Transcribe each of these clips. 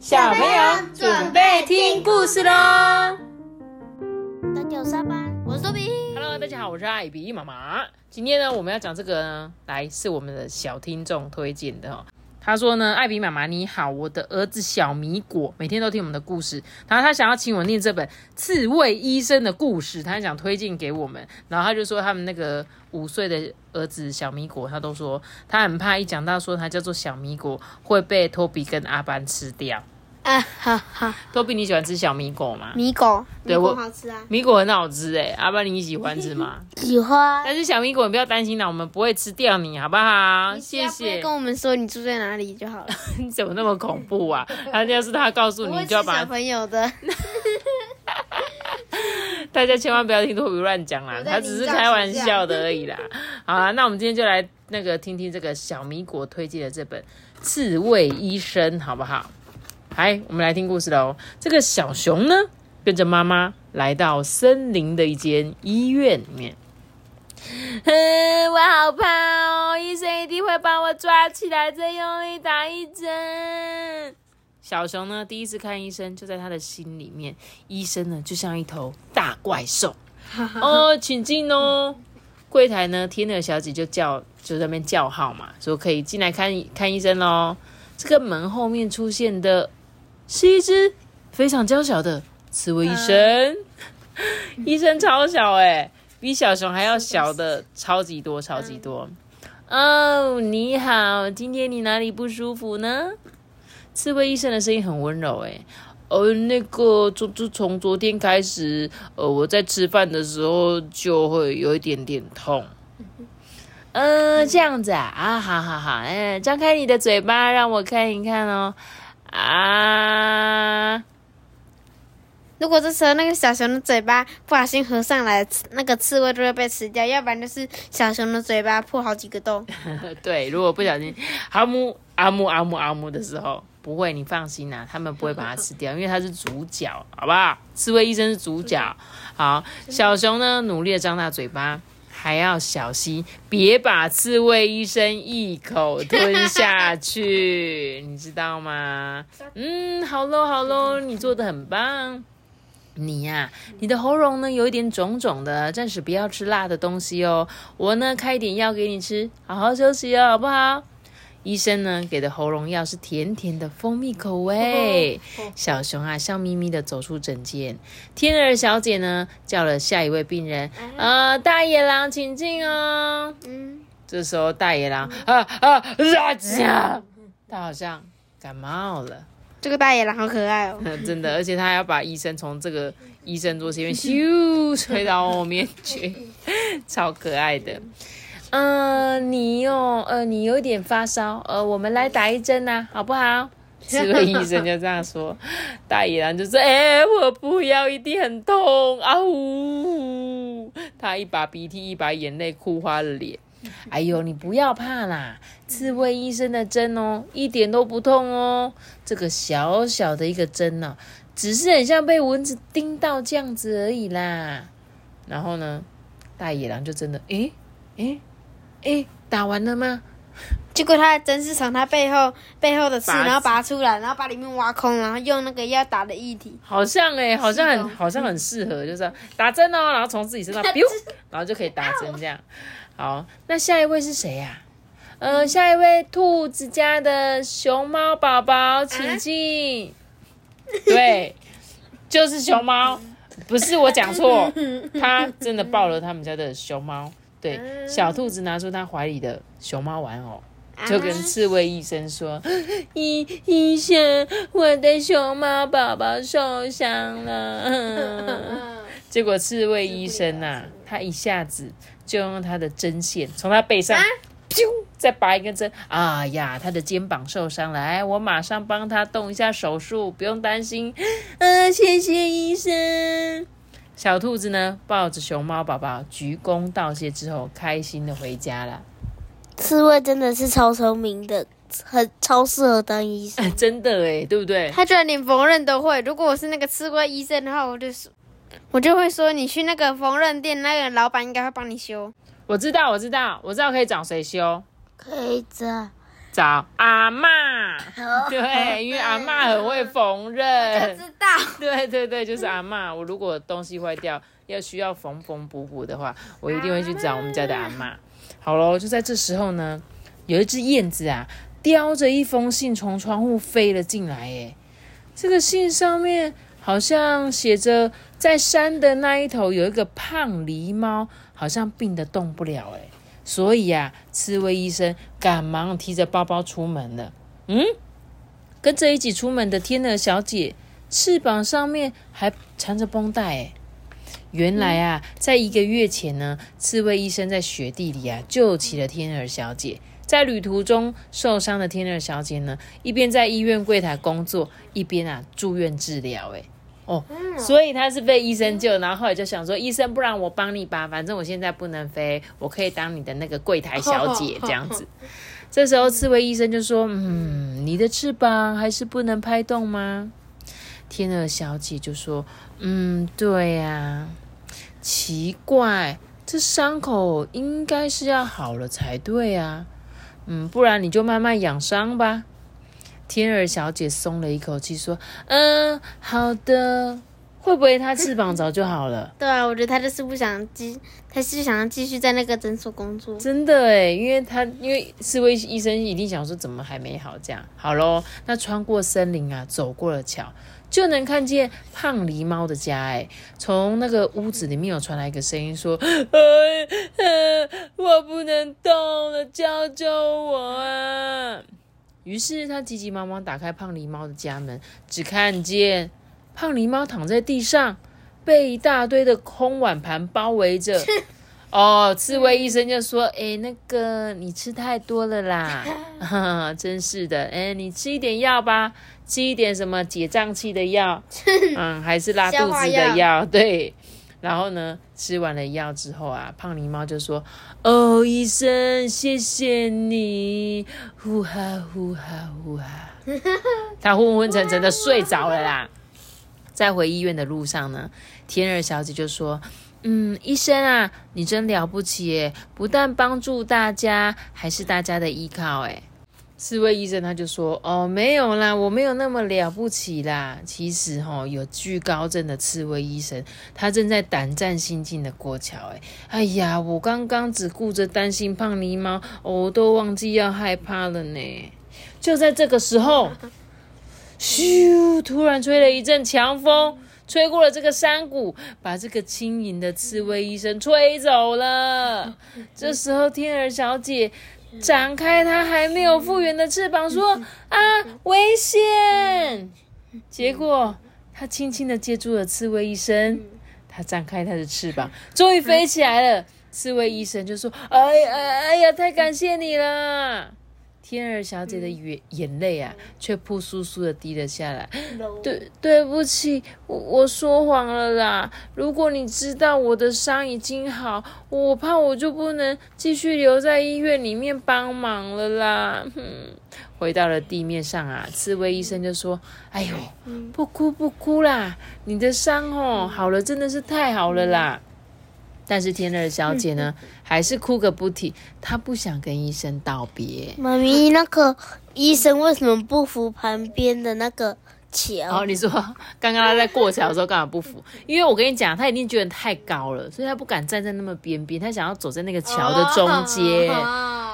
小朋友准备听故事喽！大家好，上班，我是多比。Hello，大家好，我是艾比妈妈。今天呢，我们要讲这个呢，来是我们的小听众推荐的哦。他说呢，艾比妈妈你好，我的儿子小米果每天都听我们的故事，然后他想要请我念这本《刺猬医生的故事》，他想推荐给我们。然后他就说他们那个五岁的儿子小米果，他都说他很怕一讲到说他叫做小米果会被托比跟阿班吃掉。啊哈哈，托比，你喜欢吃小米果吗？米狗，米狗对我好吃啊，米果很好吃诶，阿爸你喜欢吃吗？喜欢。但是小米果，你不要担心啦，我们不会吃掉你，好不好？谢谢。跟我们说你住在哪里就好了。你怎么那么恐怖啊？他要是他告诉你，你就要把小朋友的。大家千万不要听托比乱讲啦，他只是开玩笑的而已啦。好啦，那我们今天就来那个听听这个小米果推荐的这本《刺猬医生》，好不好？来，我们来听故事喽。这个小熊呢，跟着妈妈来到森林的一间医院里面。嗯，我好怕哦！医生一定会把我抓起来，再用力打一针。小熊呢，第一次看医生，就在他的心里面，医生呢就像一头大怪兽。哦，请进哦。柜台呢，天鹅小姐就叫，就在那边叫号嘛，说可以进来看看医生喽。这个门后面出现的是一只非常娇小的刺猬医生，医生超小哎、比小熊还要小的超级多，超级多。哦，你好，今天你哪里不舒服呢？刺猬医生的声音很温柔，哎，呃，那个，就就从昨天开始，呃，我在吃饭的时候就会有一点点痛。呃，这样子啊，啊，好好好，嗯、张开你的嘴巴，让我看一看哦。啊，如果这时候那个小熊的嘴巴不小心合上来，那个刺猬就会被吃掉；要不然就是小熊的嘴巴破好几个洞。对，如果不小心阿木阿木阿木阿木的时候，不会，你放心啦、他们不会把它吃掉，因为它是主角，好不好？刺猬医生是主角。好，小熊呢，努力的张大嘴巴，还要小心，别把刺猬医生一口吞下去，你知道吗？嗯，好喽好喽，你做的很棒。你呀、你的喉咙呢有一点肿肿的，暂时不要吃辣的东西哦。我呢开一点药给你吃，好好休息哦，好不好？医生呢给的喉咙药是甜甜的蜂蜜口味。小熊啊笑眯眯的走出诊间。天鹅小姐呢叫了下一位病人，呃，大野狼请进哦。嗯，这时候大野狼啊啊啊！呀他好像感冒了。这个大野狼好可爱哦。真的，而且他还要把医生从这个医生桌前面咻吹到后面去，超可爱的。嗯、你哦呃，你有点发烧，呃，我们来打一针呐、好不好？这位医生就这样说，大野狼就说：“哎、我不要，一定很痛啊呜！”他一把鼻涕一把眼泪，哭花了脸。哎呦，你不要怕啦，刺猬医生的针哦，一点都不痛哦。这个小小的一个针呢、只是很像被蚊子叮到这样子而已啦。然后呢，大野狼就真的，诶诶诶，打完了吗？结果他的针是从他背后背后的刺，拔然后拔出来，然后把里面挖空，然后用那个要打的液体。好像诶，好像很好像很适合，就是打针哦，然后从自己身上 biu，然后就可以打针这样。好，那下一位是谁呀、呃，下一位兔子家的熊猫宝宝，请进。对，就是熊猫，不是我讲错，他真的抱了他们家的熊猫。对，小兔子拿出他怀里的熊猫玩偶，就跟刺猬医生说：“ 医医生，我的熊猫宝宝受伤了。”结果刺猬医生呐、他一下子就用他的针线从他背上，啾，再拔一根针。哎呀，他的肩膀受伤了，哎，我马上帮他动一下手术，不用担心。啊、谢谢医生。小兔子呢，抱着熊猫宝宝鞠躬道谢之后，开心的回家了。刺猬真的是超聪明的，很超适合当医生。哎，真的哎，对不对？他居然连缝纫都会。如果我是那个刺猬医生的话，我就是，我就会说，你去那个缝纫店，那个老板应该会帮你修。我知道，我知道，我知道可以找谁修。可以找找阿嬷。对，因为阿嬷很会缝纫就。知道。对对对，就是阿嬷。我如果东西坏掉，要需要缝缝补补的话，我一定会去找我们家的阿嬷。好喽，就在这时候呢，有一只燕子啊，叼着一封信从窗户飞了进来。哎，这个信上面好像写着，在山的那一头有一个胖狸猫，好像病得动不了。哎，所以啊，刺猬医生赶忙提着包包出门了。嗯，跟着一起出门的天鹅小姐。翅膀上面还缠着绷带，哎，原来啊，在一个月前呢，刺猬医生在雪地里啊救起了天鹅小姐。在旅途中受伤的天鹅小姐呢，一边在医院柜台工作，一边啊住院治疗，哎，哦，所以他是被医生救，然后后来就想说，医生，不然我帮你吧，反正我现在不能飞，我可以当你的那个柜台小姐这样子。这时候刺猬医生就说，嗯，你的翅膀还是不能拍动吗？天鹅小姐就说：“嗯，对呀，奇怪，这伤口应该是要好了才对啊。嗯，不然你就慢慢养伤吧。”天鹅小姐松了一口气，说：“嗯，好的。会不会它翅膀早就好了？对啊，我觉得他就是不想继，他是想要继续在那个诊所工作。真的诶，因为他因为刺猬医生一定想说，怎么还没好？这样好喽，那穿过森林啊，走过了桥。”就能看见胖狸猫的家，哎，从那个屋子里面有传来一个声音说：“ 哎，我不能动了，救救我啊！”于是他急急忙忙打开胖狸猫的家门，只看见胖狸猫躺在地上，被一大堆的空碗盘包围着。哦，刺猬医生就说：“哎，那个你吃太多了啦，真是的，哎，你吃一点药吧。”吃一点什么解胀气的药，嗯，还是拉肚子的药，对。然后呢，吃完了药之后啊，胖狸猫就说：“哦，医生，谢谢你，呼哈呼哈呼哈。” 他昏昏沉沉的睡着了啦。在回医院的路上呢，天儿小姐就说：“嗯，医生啊，你真了不起耶，不但帮助大家，还是大家的依靠，哎。”刺猬医生他就说：“哦，没有啦，我没有那么了不起啦。其实哈，有惧高症的刺猬医生，他正在胆战心惊的过桥。哎，哎呀，我刚刚只顾着担心胖狸猫，我都忘记要害怕了呢。就在这个时候，咻！突然吹了一阵强风，吹过了这个山谷，把这个轻盈的刺猬医生吹走了。这时候，天儿小姐。”展开它还没有复原的翅膀，说：“啊，危险！”结果它轻轻的接住了刺猬医生，它展开它的翅膀，终于飞起来了。刺猬医生就说：“哎呀，哎呀，太感谢你了！”天儿小姐的眼眼泪啊，却扑簌簌的滴了下来。对，对不起，我我说谎了啦。如果你知道我的伤已经好，我怕我就不能继续留在医院里面帮忙了啦。哼，回到了地面上啊，刺猬医生就说：“哎呦，不哭不哭啦，你的伤哦好了，真的是太好了啦。”但是天乐小姐呢，还是哭个不停。她不想跟医生道别。妈咪，那个医生为什么不扶旁边的那个桥？哦，你说刚刚他在过桥的时候干嘛不扶？因为我跟你讲，他一定觉得太高了，所以他不敢站在那么边边，他想要走在那个桥的中间。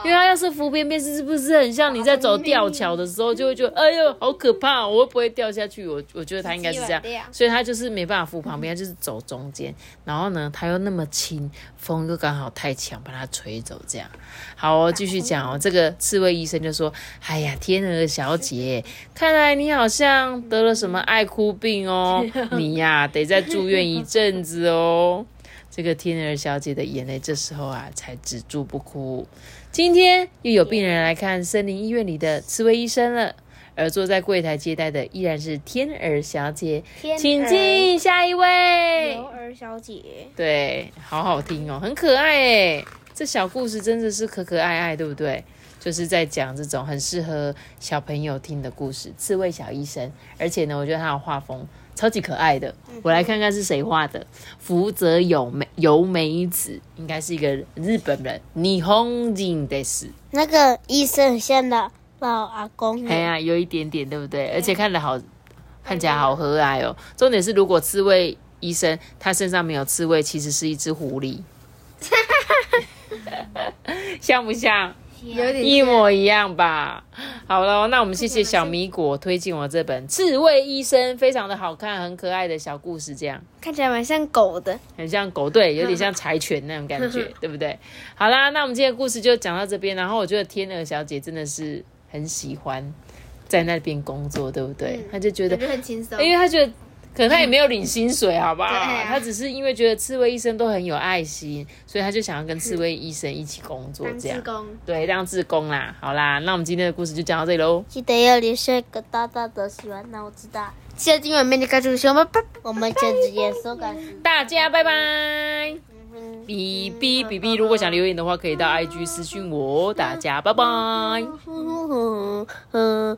因为他要是浮边边，是不是很像你在走吊桥的时候，就会觉得哎呦好可怕，我会不会掉下去？我我觉得他应该是这样，所以他就是没办法扶旁边，就是走中间。然后呢，他又那么轻，风又刚好太强，把他吹走。这样好哦，继续讲哦。这个刺猬医生就说：“哎呀，天鹅小姐，看来你好像得了什么爱哭病哦，你呀得再住院一阵子哦。”这个天鹅小姐的眼泪这时候啊才止住不哭。今天又有病人来看森林医院里的刺猬医生了，而坐在柜台接待的依然是天儿小姐，请进下一位。牛儿小姐，对，好好听哦，很可爱哎，这小故事真的是可可爱爱，对不对？就是在讲这种很适合小朋友听的故事，刺猬小医生，而且呢，我觉得他的画风。超级可爱的，我来看看是谁画的。福泽有美由美子，应该是一个日本人。霓虹人的是那个医生很像的老阿公耶，哎呀，有一点点，对不对？而且看着好，看起来好和蔼哦。重点是，如果刺猬医生他身上没有刺猬，其实是一只狐狸，像不像？有点一模一样吧。好了，那我们谢谢小米果推荐我这本《刺猬医生》，非常的好看，很可爱的小故事，这样看起来蛮像狗的。很像狗对，有点像柴犬那种感觉，对不对？好啦，那我们今天的故事就讲到这边。然后我觉得天鹅小姐真的是很喜欢在那边工作，对不对？她就觉得很轻松。因为她觉得可能他也没有领薪水，好不好？啊他只是因为觉得刺猬医生都很有爱心，所以他就想要跟刺猬医生一起工作，这样工，对，当志工啦。好啦，那我们今天的故事就讲到这里喽。记得要留下一个大大的喜欢，那我知道。记得订阅面的关注小们，我们就直接收感。大家拜拜，比比比比，如果想留言的话，可以到 IG 私讯我。大家拜拜。嗯